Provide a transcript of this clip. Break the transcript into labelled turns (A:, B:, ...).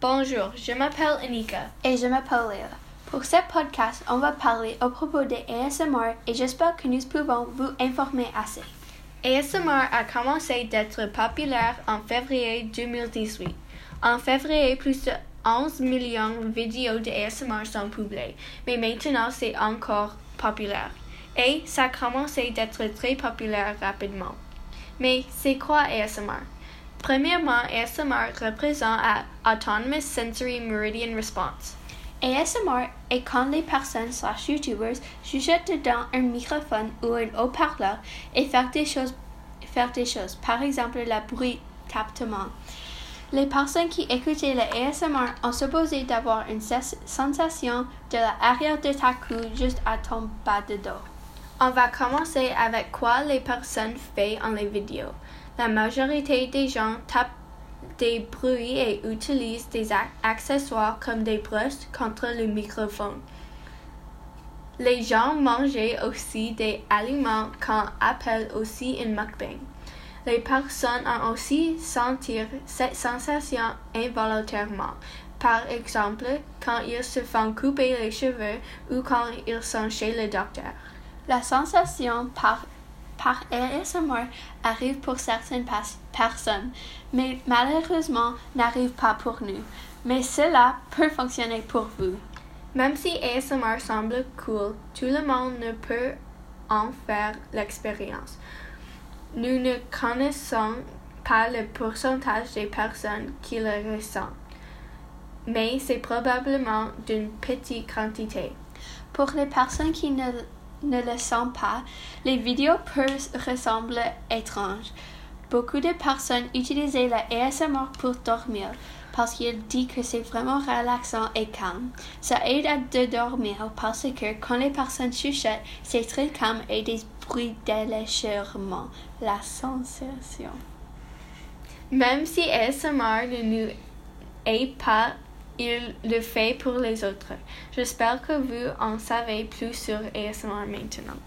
A: Bonjour, je m'appelle Anika.
B: Et je m'appelle Léa. Pour ce podcast, on va parler au propos de ASMR et j'espère que nous pouvons vous informer assez.
A: ASMR a commencé d'être populaire en février 2018. En février, plus de 11 millions de vidéos de ASMR sont publiées, mais maintenant c'est encore populaire. Et ça a commencé d'être très populaire rapidement. Mais c'est quoi ASMR? Premièrement, ASMR représente à Autonomous Sensory Meridian Response.
B: ASMR est quand les personnes slash YouTubers chuchotent dedans un microphone ou un haut-parleur et faire des choses, par exemple le bruit captement. Les personnes qui écoutaient le ASMR ont supposé d'avoir une sensation de l'arrière de ta cou juste à ton bas de dos.
A: On va commencer avec quoi les personnes font en les vidéos. La majorité des gens tapent des bruits et utilisent des accessoires comme des brosses contre le microphone. Les gens mangent aussi des aliments qu'on appelle aussi une mukbang. Les personnes ont aussi senti cette sensation involontairement. Par exemple, quand ils se font couper les cheveux ou quand ils sont chez le docteur.
B: La sensation par, par ASMR arrive pour certaines personnes, mais malheureusement n'arrive pas pour nous. Mais cela peut fonctionner pour vous.
A: Même si ASMR semble cool, tout le monde ne peut en faire l'expérience. Nous ne connaissons pas le pourcentage des personnes qui le ressentent, mais c'est probablement d'une petite quantité.
B: Pour les personnes qui ne ne le sent pas, les vidéos peuvent ressembler étranges. Beaucoup de personnes utilisent la ASMR pour dormir parce qu'ils disent que c'est vraiment relaxant et calme. Ça aide à dormir parce que quand les personnes chuchotent, c'est très calme et des bruits d'éléchement. La sensation.
A: Même si ASMR ne nous aide pas il le fait pour les autres. J'espère que vous en savez plus sur ASMR maintenant.